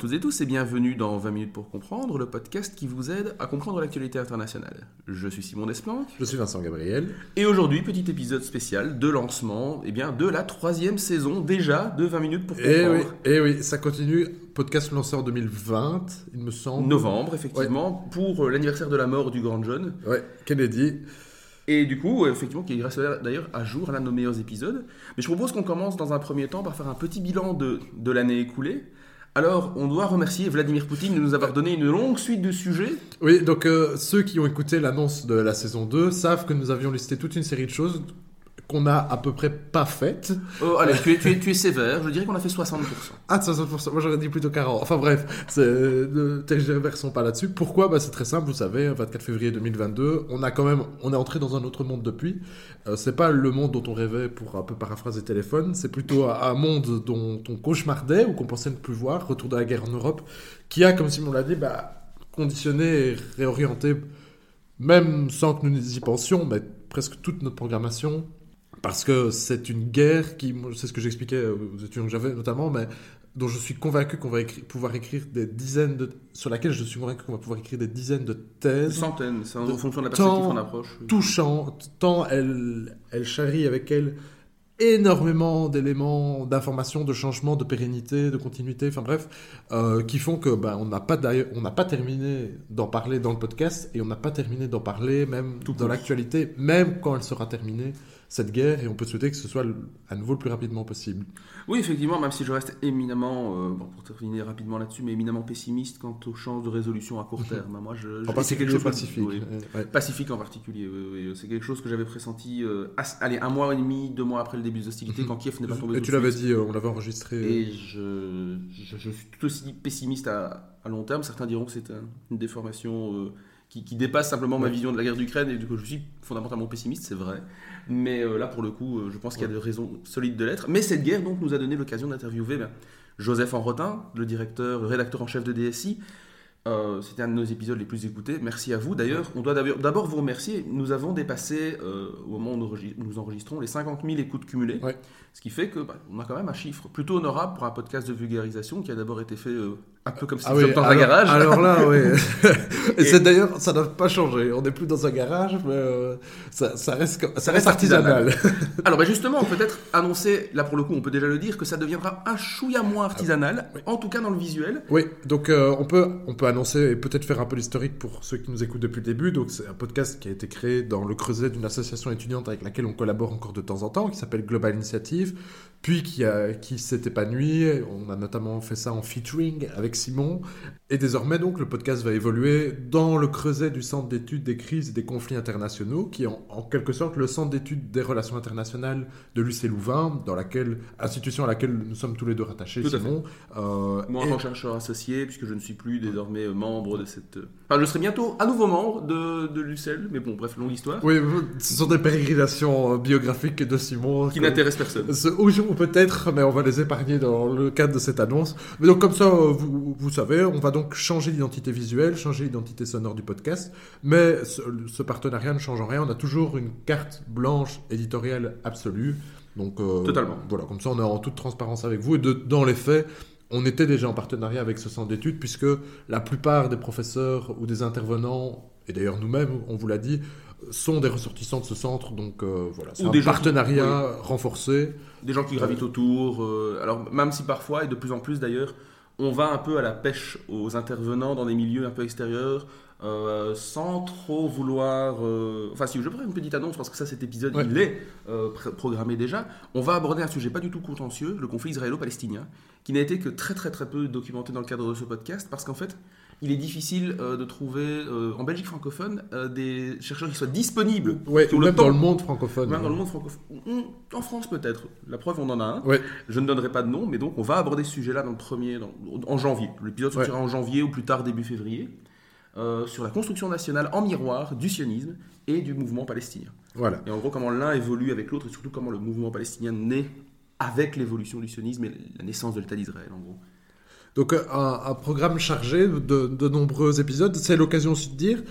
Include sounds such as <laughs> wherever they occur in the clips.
toutes et tous et bienvenue dans 20 minutes pour comprendre, le podcast qui vous aide à comprendre l'actualité internationale. Je suis Simon Desplanques. Je suis Vincent Gabriel. Et aujourd'hui, petit épisode spécial de lancement eh bien, de la troisième saison déjà de 20 minutes pour Et comprendre. Eh oui, et oui, ça continue. Podcast lancé en 2020, il me semble. Novembre, effectivement, pour euh, l'anniversaire de la mort du grand John. Ouais, Kennedy. Et du coup, effectivement, qui reste d'ailleurs à jour l'un de nos meilleurs épisodes. Mais je propose qu'on commence dans un premier temps par faire un petit bilan de, de l'année écoulée. Alors, on doit remercier Vladimir Poutine de nous avoir donné une longue suite de sujets. Oui, donc euh, ceux qui ont écouté l'annonce de la saison 2 savent que nous avions listé toute une série de choses qu'on a à peu près pas faites. Oh, allez, tu es, tu, es, tu es sévère, je dirais qu'on a fait 60%. Ah, 60%, moi j'aurais dit plutôt 40%. Enfin bref, ne tergiversons pas là-dessus. Pourquoi? Bah, C'est très simple, vous savez, 24 février 2022, on a quand même, on est entré dans un autre monde depuis. Euh, c'est pas le monde dont on rêvait pour un peu paraphraser téléphone, c'est plutôt un un monde dont on cauchemardait ou qu'on pensait ne plus voir, retour de la guerre en Europe, qui a, comme Simon l'a dit, bah, conditionné et réorienté, même sans que nous y pensions, mais presque toute notre programmation parce que c'est une guerre qui, c'est ce que j'expliquais aux étudiants que j'avais notamment, mais dont je suis convaincu qu'on va écrire- pouvoir écrire des dizaines de, sur laquelle je suis convaincu qu'on va pouvoir écrire des dizaines de thèses centaines, c'est en de fonction de la perspective qu'on approche. touchantes, tant elle, elle charrie avec elle énormément d'éléments d'information, de changement, de pérennité, de continuité, enfin bref, euh, qui font que ben, on n'a pas on n'a pas terminé d'en parler dans le podcast et on n'a pas terminé d'en parler même Tout dans l'actualité, même quand elle sera terminée cette guerre et on peut souhaiter que ce soit à nouveau le plus rapidement possible. Oui, effectivement, même si je reste éminemment, euh, bon, pour terminer rapidement là-dessus, mais éminemment pessimiste quant aux chances de résolution à court terme. Moi, je, je- En c'est quelque chose que- pacifique. oui. Euh, ouais. Pacifique en particulier, oui, oui, c'est quelque chose que j'avais pressenti, euh, allez, un mois et demi, deux mois après le début des hostilités, Mhm. quand Kiev n'est pas tombé Et tu l'avais dit, on l'avait enregistré. Et je, je, je suis tout aussi pessimiste à, à long terme. Certains diront que c'est un- une déformation euh, qui, qui dépasse simplement ma vision de la guerre d'Ukraine et du coup je suis fondamentalement pessimiste, c'est vrai. Mais euh, là pour le coup, euh, je pense qu'il y a des raisons solides de l'être. Mais cette guerre donc nous a donné l'occasion d'interviewer ben, Joseph Enrotin, le directeur, le rédacteur en chef de DSI. Euh, C'était un de nos épisodes les plus écoutés. Merci à vous. D'ailleurs, on doit d'abord- vous remercier. Nous avons dépassé, euh, au moment où nous enregis- nous enregistrons, les 50 000 écoutes cumulées. Ouais. Ce qui fait que bah, on a quand même un chiffre plutôt honorable pour un podcast de vulgarisation qui a d'abord été fait euh, un peu comme si Ah oui, dans alors, un garage. Alors là, oui. et <laughs> Et- c'est d'ailleurs, ça n'a pas changé. On n'est plus dans un garage, mais ça, ça reste, ça Ça reste reste artisanal. artisanal. <laughs> Alors bah, justement, peut-être annoncer, là pour le coup, on peut déjà le dire, que ça deviendra un chouïa moins artisanal, oui. en tout cas dans le visuel. Oui, donc on, peut, on peut annoncer et peut-être faire un peu l'historique pour ceux qui nous écoutent depuis le début. Donc c'est un podcast qui a été créé dans le creuset d'une association étudiante avec laquelle on collabore encore de temps en temps, qui s'appelle Global Initiative, puis qui, a- qui s'est épanoui. On a notamment fait ça en featuring avec Simon. Et désormais, donc, le podcast va évoluer dans le creuset du Centre d'études des crises et des conflits internationaux, qui est en, en quelque sorte le Centre d'études des relations internationales de l'UC Louvain, dans laquelle, institution à laquelle nous sommes tous les deux rattachés, Tout Simon. Euh, Moi, en tant que chercheur associé, puisque je ne suis plus désormais membre de cette... Enfin, je serai bientôt à nouveau membre de, de l'UCL, mais bon, bref, longue histoire, Oui, ce sont des pérégrinations euh, biographiques de Simon. qui que- n'intéresse personne. Ce- Ou ou peut-être, mais on va les épargner dans le cadre de cette annonce. Mais donc comme ça, euh, vous, vous savez, on va donc changer l'identité visuelle, changer l'identité sonore du podcast. Mais ce, ce partenariat ne change en rien. On a toujours une carte blanche éditoriale absolue. Donc euh, Totalement. Voilà, comme ça on est en toute transparence avec vous. Et de- dans les faits, on était déjà en partenariat avec ce centre d'études puisque la plupart des professeurs ou des intervenants, et d'ailleurs nous-mêmes, on vous l'a dit, sont des ressortissants de ce centre. Donc euh, voilà, c'est un des gens qui- partenariat renforcé. Des gens qui gravitent autour. euh, alors, même si parfois, et de plus en plus d'ailleurs, on va un peu à la pêche aux intervenants dans des milieux un peu extérieurs, euh, sans trop vouloir. euh, Enfin, si je faire une petite annonce, parce que ça, cet épisode, Ouais. il est euh, pr- programmé déjà. On va aborder un sujet pas du tout contentieux, le conflit israélo-palestinien, qui n'a été que très très très peu documenté dans le cadre de ce podcast, parce qu'en fait, il est difficile euh, de trouver euh, en Belgique francophone euh, des chercheurs qui soient disponibles. Ouais, ou le même dans le monde francophone. Même dans le monde francophone. En France peut-être. La preuve, on en a un. Ouais. Je ne donnerai pas de nom, mais donc on va aborder ce sujet-là dans le premier, dans- en janvier. L'épisode sortira en janvier ou plus tard début février, euh, sur la construction nationale en miroir du sionisme et du mouvement palestinien. Voilà. Et en gros, comment l'un évolue avec l'autre et surtout comment le mouvement palestinien naît avec l'évolution du sionisme et la naissance de l'État d'Israël, en gros. Donc euh, un, un programme chargé de, de nombreux épisodes. C'est l'occasion aussi de dire,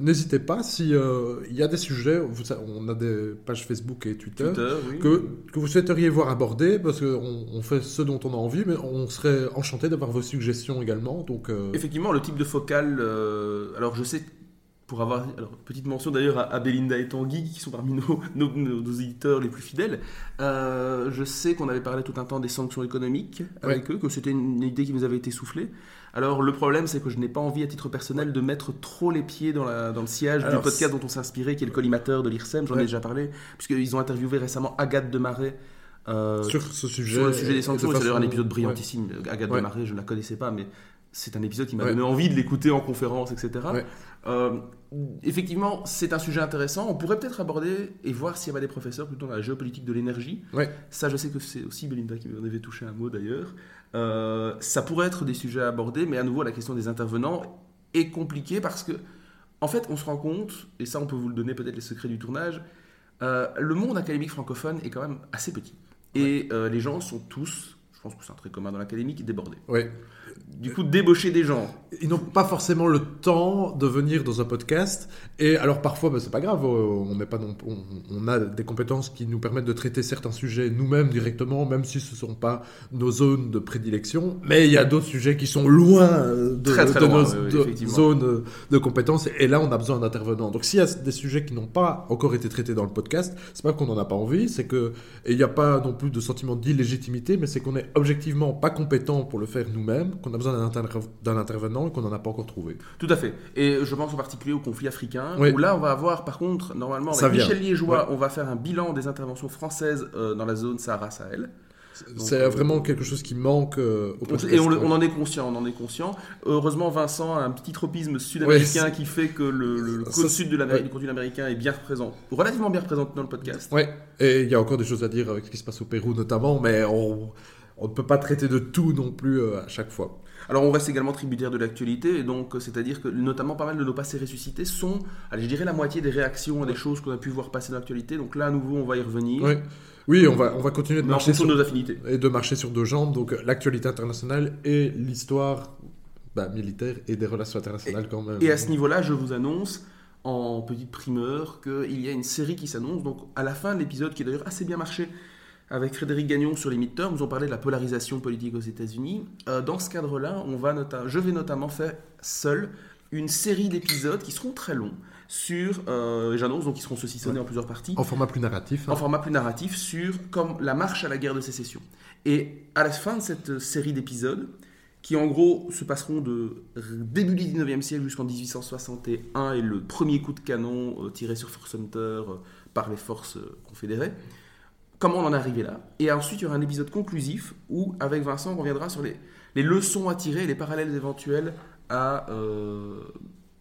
n'hésitez pas si euh, il y a des sujets, vous on a des pages Facebook et Twitter, Twitter, oui. que, que vous souhaiteriez voir abordés, parce qu'on on fait ce dont on a envie, mais on serait enchanté d'avoir vos suggestions également. Donc euh, Effectivement, le type de focal. euh, alors, je sais, pour avoir. Alors, petite mention d'ailleurs à, à Belinda et Tanguy, qui sont parmi nos, <laughs> nos, nos- nos éditeurs les plus fidèles. Euh, je sais qu'on avait parlé tout un temps des sanctions économiques avec eux, que c'était une idée qui nous avait été soufflée. Alors, le problème, c'est que je n'ai pas envie, à titre personnel, de mettre trop les pieds dans, la, dans le sillage Alors, du podcast dont on s'est inspiré, qui est le collimateur de l'IRSEM. J'en ai déjà parlé, puisqu'ils ont interviewé récemment Agathe Demarais. euh, sur ce sujet, sur le sujet et des de sanctions, c'est d'ailleurs un épisode ouais. brillantissime. Agathe Ouais. Demarais, je ne la connaissais pas, mais c'est un épisode qui m'a Ouais. donné envie de l'écouter en conférence, etc. Ouais. Euh, effectivement, c'est un sujet intéressant. On pourrait peut-être aborder et voir s'il y avait des professeurs plutôt dans la géopolitique de l'énergie. Ouais. Ça, je sais que c'est aussi Belinda qui m'en avait touché un mot d'ailleurs. Euh, ça pourrait être des sujets à aborder, mais à nouveau, la question des intervenants est compliquée parce que, en fait, on se rend compte, et ça, on peut vous le donner peut-être les secrets du tournage, euh, le monde académique francophone est quand même assez petit. Et les gens sont tous, je pense que c'est un trait commun dans l'académie, débordés. Ouais. Du coup, débaucher des gens. Ils n'ont pas forcément le temps de venir dans un podcast. Et alors parfois, ben, c'est pas grave. On n'est pas non, on, on a des compétences qui nous permettent de traiter certains sujets nous-mêmes directement, même si ce ne sont pas nos zones de prédilection. Mais il y a d'autres sujets qui sont loin de, Très, très de loin, nos oui, oui, de- zones de compétences. Et là, on a besoin d'intervenants. Donc s'il y a des sujets qui n'ont pas encore été traités dans le podcast, c'est pas qu'on n'en a pas envie, c'est que il n'y a pas non plus de sentiment d'illégitimité, mais c'est qu'on est objectivement pas compétent pour le faire nous-mêmes, qu'on a besoin d'un inter- d'un intervenant et qu'on n'en a pas encore trouvé. Tout à fait. Et je pense en particulier au conflit africain, Oui. où là, on va avoir, par contre, normalement, avec. Michel Liégeois, on va faire un bilan des interventions françaises euh, dans la zone Sahara-Sahel. C'est euh, vraiment quelque chose qui manque euh, au podcast. Et on, en est conscient, on en est conscient. Heureusement, Vincent a un petit tropisme sud-américain Ouais, qui fait que le, côte sud de l'Amérique, ouais. du continent américain est bien représenté, relativement bien représenté dans le podcast. Ouais, et il y a encore des choses à dire avec ce qui se passe au Pérou notamment, mais on, on ne peut pas traiter de tout non plus euh, à chaque fois. Alors on reste également tributaire de l'actualité, et donc euh, c'est-à-dire que notamment pas mal de nos passés ressuscités sont, allez, je dirais la moitié des réactions à des choses qu'on a pu voir passer dans l'actualité. Donc là, à nouveau, on va y revenir. Oui, on va, on va continuer de mais marcher sur, nos affinités. et de marcher sur deux jambes, donc euh, l'actualité internationale et l'histoire bah, militaire et des relations internationales quand même. Et à ce niveau-là, je vous annonce en petite primeur qu'il y a une série qui s'annonce. Donc à la fin de l'épisode, qui a d'ailleurs assez bien marché avec Frédéric Gagnon sur les midterms, nous ont parlé de la polarisation politique aux États-Unis. Euh, dans ce cadre-là, on va je vais notamment faire seul une série d'épisodes qui seront très longs sur, euh, j'annonce donc qu'ils seront saucissonnés en plusieurs parties, En format plus narratif. hein. en format plus narratif sur comme la marche à la guerre de sécession. Et à la fin de cette série d'épisodes, qui en gros se passeront de début du 19e siècle jusqu'en 1861 et le premier coup de canon euh, tiré sur Fort Sumter euh, par les forces confédérées, comment on en est arrivé là. Et ensuite, il y aura un épisode conclusif où, avec Vincent, on reviendra sur les, les leçons à tirer et les parallèles éventuels à, euh,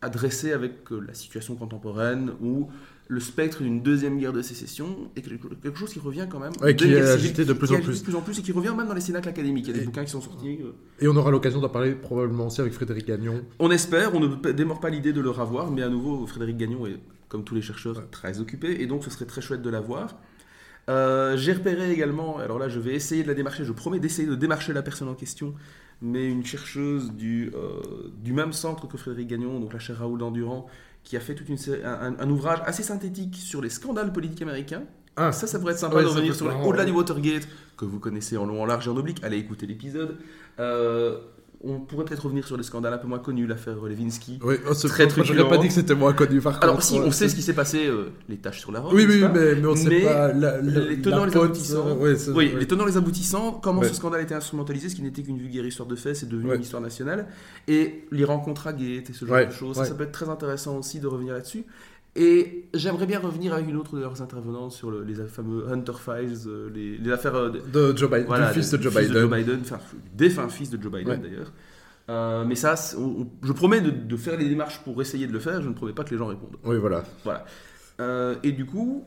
à dresser avec euh, la situation contemporaine ou le spectre d'une deuxième guerre de sécession est quelque chose qui revient quand même. Ouais, qui est agité de plus en plus. de plus en plus et qui revient même dans les cénacles académiques. Il y a des Et- bouquins qui sont sortis. euh. Et on aura l'occasion d'en parler probablement aussi avec Frédéric Gagnon. On espère, on ne démord pas l'idée de le revoir, mais à nouveau, Frédéric Gagnon est, comme tous les chercheurs, très occupé, et donc ce serait très chouette de la voir. Euh, J'ai repéré également, alors là je vais essayer de la démarcher, je promets d'essayer de démarcher la personne en question, mais une chercheuse du, euh, du même centre que Frédéric Gagnon, donc la chaire Raoul Dandurand, qui a fait toute une un, ouvrage assez synthétique sur les scandales politiques américains. Ah, Ça, ça pourrait être sympa Ouais, de revenir sur au-delà ouais. du Watergate, que vous connaissez en long, en large et en oblique. Allez écouter l'épisode. Euh, on pourrait peut-être revenir sur les scandales un peu moins connus, l'affaire Levinsky. Oui, oh, c'est- Très moi, J'aurais truculent. pas dit que c'était moins connu par Alors contre, si, on sait ce qui s'est passé, euh, les tâches sur la robe. Oui, oui, mais, mais on sait Mais pas la, la- les tenants les aboutissants. euh, ouais, Oui, ouais. les tenants les aboutissants, comment Ouais. ce scandale a été instrumentalisé, ce qui n'était qu'une vulgaire histoire de fait, c'est devenu une histoire nationale. Et les rencontres à Gate et ce genre de choses, ça peut être très intéressant aussi de revenir là-dessus. Et j'aimerais bien revenir avec une autre de leurs intervenants sur le- les fameux Hunter Files, euh, les, les affaires euh, de- de Joe Biden, voilà, du fils de Joe fils Biden. enfin, défunt fils de Joe Biden Ouais. d'ailleurs. Euh, mais ça, c'est- on- on- je promets de, de faire les démarches pour essayer de le faire, je ne promets pas que les gens répondent. Oui, voilà. Voilà. Euh, et du coup,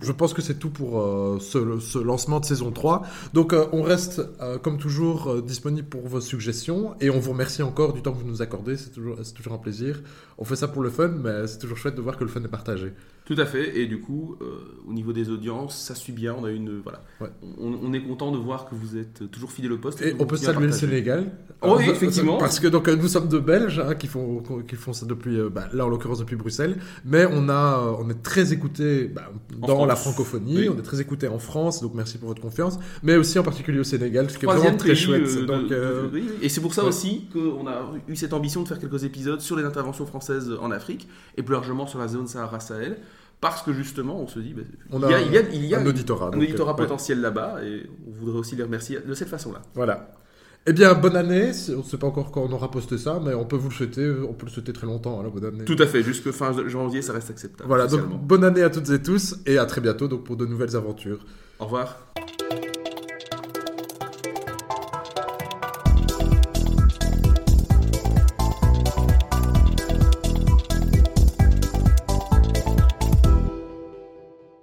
je pense que c'est tout pour euh, ce, ce lancement de saison 3. Donc euh, on reste euh, comme toujours disponible pour vos suggestions et on vous remercie encore du temps que vous nous accordez, c'est toujours, toujours un plaisir. On fait ça pour le fun, mais c'est toujours chouette de voir que le fun est partagé. Tout à fait, et du coup, euh, au niveau des audiences, ça suit bien, on a une... Voilà. Ouais. On, on est content de voir que vous êtes toujours fidèle au poste. Et on peut saluer le. Sénégal. Oh oui, effectivement. Parce que donc euh, nous sommes de Belges hein, qui font qui font ça depuis euh, bah, là en l'occurrence depuis Bruxelles, mais on a on est très écouté bah, dans France. la francophonie, Oui. on est très écouté en France, donc merci pour votre confiance, mais aussi en particulier au Sénégal, ce qui est vraiment très chouette. euh, donc, de- euh. Et c'est pour ça ouais. aussi qu'on a eu cette ambition de faire quelques épisodes sur les interventions françaises en Afrique et plus largement sur la zone Sahara-Sahel. Parce que justement, on se dit, bah, On il y a, a il y a, il y a un auditorat. un donc, auditorat euh, ouais. potentiel là-bas et on voudrait aussi les remercier de cette façon-là. Voilà. Eh bien, bonne année. On ne sait pas encore quand on aura posté ça, mais on peut vous le souhaiter. On peut le souhaiter très longtemps. Alors, bonne année. Tout à fait, jusque fin janvier, ça reste acceptable. Voilà, donc bonne année à toutes et tous, et à très bientôt donc, pour de nouvelles aventures. Au revoir.